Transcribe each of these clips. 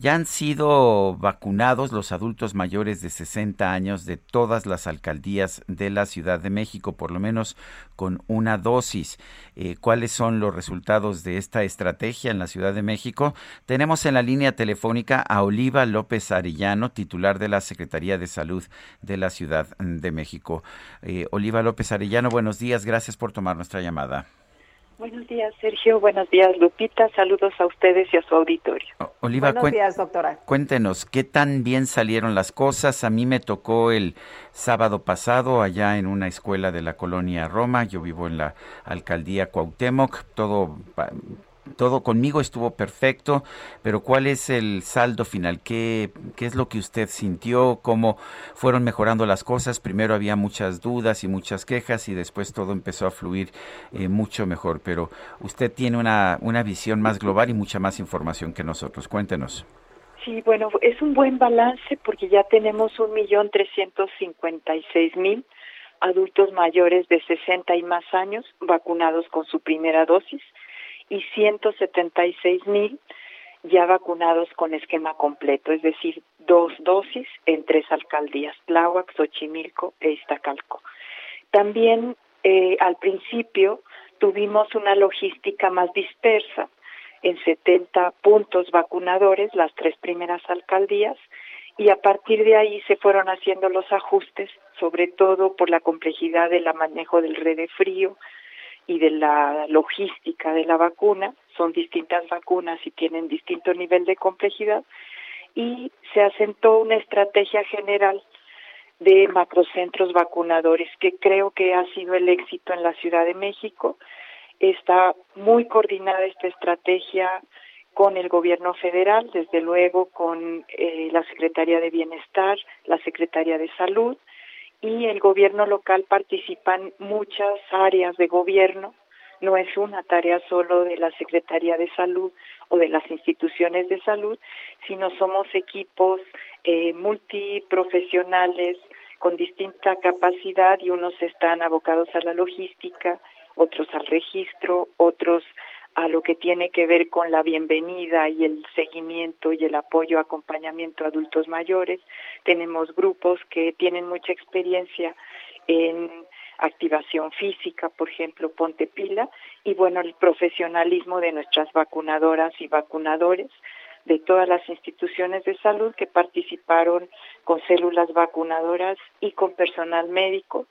Ya han sido vacunados los adultos mayores de 60 años de todas las alcaldías de la Ciudad de México, por lo menos con una dosis. Eh, ¿Cuáles son los resultados de esta estrategia en la Ciudad de México? Tenemos en la línea telefónica a Oliva López Arellano, titular de la Secretaría de Salud de la Ciudad de México. Eh, Oliva López Arellano, buenos días. Gracias por tomar nuestra llamada. Buenos días, Sergio. Buenos días, Lupita. Saludos a ustedes y a su auditorio. Oliva, Buenos cuen- días, doctora. Cuéntenos, ¿qué tan bien salieron las cosas? A mí me tocó el sábado pasado allá en una escuela de la colonia Roma. Yo vivo en la alcaldía Cuauhtémoc. Todo, pa- todo conmigo estuvo perfecto, pero ¿cuál es el saldo final? ¿Qué, ¿Qué es lo que usted sintió? ¿Cómo fueron mejorando las cosas? Primero había muchas dudas y muchas quejas y después todo empezó a fluir eh, mucho mejor. Pero usted tiene una, una visión más global y mucha más información que nosotros. Cuéntenos. Sí, bueno, es un buen balance porque ya tenemos un millón trescientos cincuenta y seis mil adultos mayores de 60 y más años vacunados con su primera dosis y 176 mil ya vacunados con esquema completo, es decir, dos dosis en tres alcaldías, Tláhuac, Xochimilco e Iztacalco. También eh, al principio tuvimos una logística más dispersa en 70 puntos vacunadores, las tres primeras alcaldías, y a partir de ahí se fueron haciendo los ajustes, sobre todo por la complejidad del manejo del red de frío y de la logística de la vacuna. Son distintas vacunas y tienen distinto nivel de complejidad, y se asentó una estrategia general de macrocentros vacunadores, que creo que ha sido el éxito en la Ciudad de México. Está muy coordinada esta estrategia con el gobierno federal, desde luego con eh, la Secretaría de Bienestar, la Secretaría de Salud y el gobierno local participan muchas áreas de gobierno. No es una tarea solo de la Secretaría de Salud o de las instituciones de salud, sino somos equipos eh, multiprofesionales con distinta capacidad y unos están abocados a la logística, otros al registro, otros a lo que tiene que ver con la bienvenida y el seguimiento y el apoyo, acompañamiento a adultos mayores. Tenemos grupos que tienen mucha experiencia en activación física, por ejemplo, Ponte Pila, y bueno, el profesionalismo de nuestras vacunadoras y vacunadores de todas las instituciones de salud que participaron con células vacunadoras y con personal médico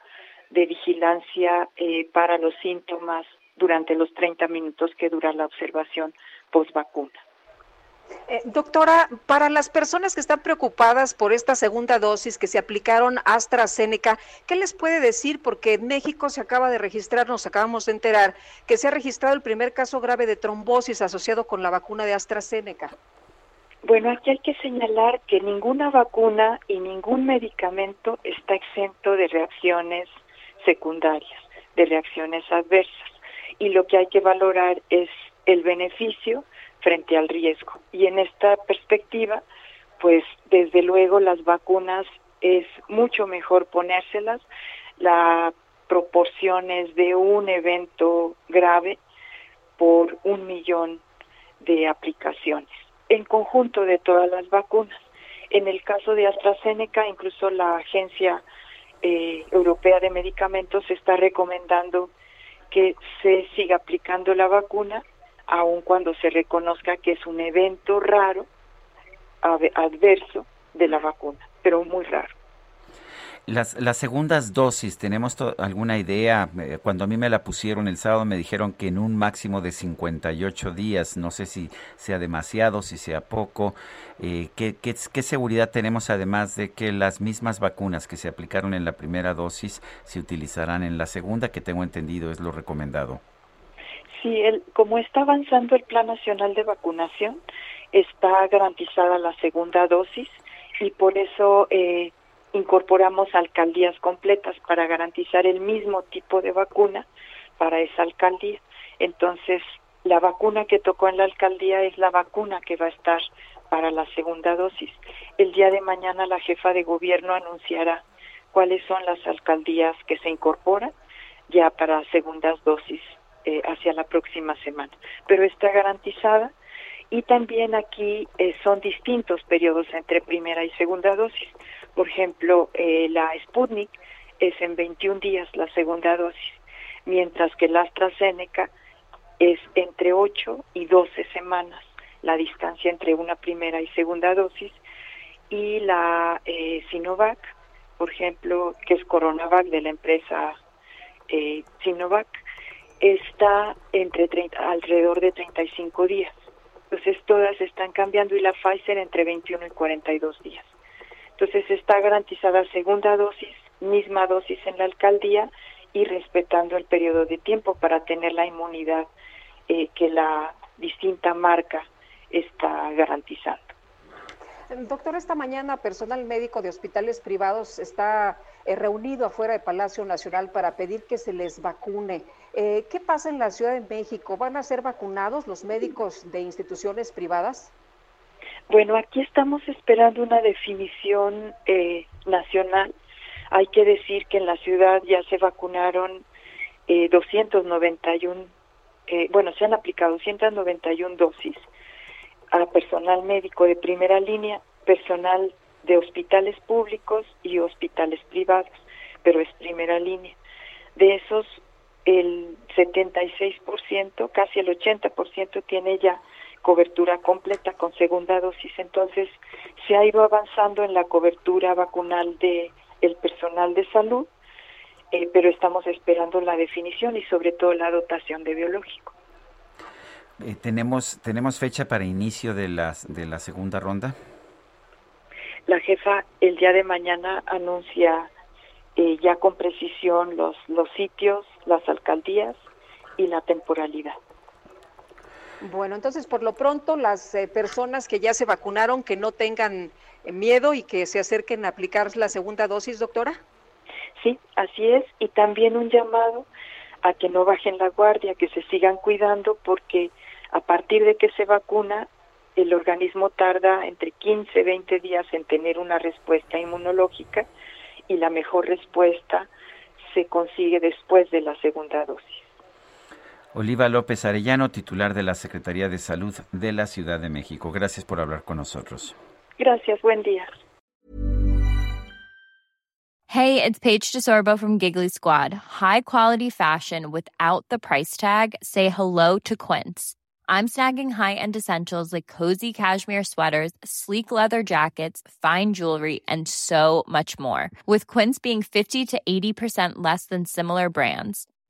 de vigilancia eh, para los síntomas durante los 30 minutos que dura la observación post-vacuna. Eh, doctora, para las personas que están preocupadas por esta segunda dosis que se aplicaron AstraZeneca, ¿qué les puede decir? Porque en México se acaba de registrar, nos acabamos de enterar, que se ha registrado el primer caso grave de trombosis asociado con la vacuna de AstraZeneca. Bueno, aquí hay que señalar que ninguna vacuna y ningún medicamento está exento de reacciones secundarias, de reacciones adversas. Y lo que hay que valorar es el beneficio frente al riesgo. Y en esta perspectiva, pues desde luego las vacunas es mucho mejor ponérselas. La proporción es de un evento grave por un millón de aplicaciones en conjunto de todas las vacunas. En el caso de AstraZeneca, incluso la Agencia eh, Europea de Medicamentos está recomendando que se siga aplicando la vacuna, aun cuando se reconozca que es un evento raro, adverso de la vacuna, pero muy raro. Las, las segundas dosis, ¿tenemos alguna idea? Eh, cuando a mí me la pusieron el sábado me dijeron que en un máximo de 58 días, no sé si sea demasiado, si sea poco. Eh, ¿qué, qué, seguridad tenemos además de que las mismas vacunas que se aplicaron en la primera dosis se utilizarán en la segunda, que tengo entendido es lo recomendado? Sí, el, como está avanzando el Plan Nacional de Vacunación, está garantizada la segunda dosis y por eso eh, incorporamos alcaldías completas para garantizar el mismo tipo de vacuna para esa alcaldía. Entonces, la vacuna que tocó en la alcaldía es la vacuna que va a estar para la segunda dosis. El día de mañana la jefa de gobierno anunciará cuáles son las alcaldías que se incorporan ya para segundas dosis eh, hacia la próxima semana. Pero está garantizada y también aquí eh, son distintos periodos entre primera y segunda dosis. Por ejemplo, eh, la Sputnik es en 21 días la segunda dosis, mientras que la AstraZeneca es entre 8 y 12 semanas la distancia entre una primera y segunda dosis y la eh, Sinovac, por ejemplo, que es Coronavac de la empresa eh, Sinovac, está entre 30, alrededor de 35 días. Entonces todas están cambiando y la Pfizer entre 21 y 42 días. Entonces está garantizada segunda dosis, misma dosis en la alcaldía y respetando el periodo de tiempo para tener la inmunidad eh, que la distinta marca está garantizando. Doctor, esta mañana personal médico de hospitales privados está eh, reunido afuera del Palacio Nacional para pedir que se les vacune. Eh, ¿Qué pasa en la Ciudad de México? ¿Van a ser vacunados los médicos de instituciones privadas? Bueno, aquí estamos esperando una definición eh, nacional. Hay que decir que en la ciudad ya se vacunaron 291, bueno, se han aplicado 291 dosis a personal médico de primera línea, personal de hospitales públicos y hospitales privados, pero es primera línea. De esos, el 76%, casi el 80% tiene ya cobertura completa con segunda dosis. Entonces, se ha ido avanzando en la cobertura vacunal de el personal de salud, eh, pero estamos esperando la definición y sobre todo la dotación de biológico. Eh, tenemos tenemos fecha para inicio de la de la segunda ronda. La jefa el día de mañana anuncia eh, ya con precisión los los sitios, las alcaldías y la temporalidad. Bueno, entonces por lo pronto las eh, personas que ya se vacunaron que no tengan miedo y que se acerquen a aplicar la segunda dosis, doctora. Sí, así es y también un llamado a que no bajen la guardia, que se sigan cuidando porque a partir de que se vacuna, el organismo tarda entre 15 y 20 días en tener una respuesta inmunológica y la mejor respuesta se consigue después de la segunda dosis. Oliva López Arellano, titular de la Secretaría de Salud de la Ciudad de México. Gracias por hablar con nosotros. Gracias, buen día. Hey, it's Paige DeSorbo from Giggly Squad. High quality fashion without the price tag. Say hello to Quince. I'm snagging high-end essentials like cozy cashmere sweaters, sleek leather jackets, fine jewelry, and so much more. With Quince being 50 to 80% less than similar brands.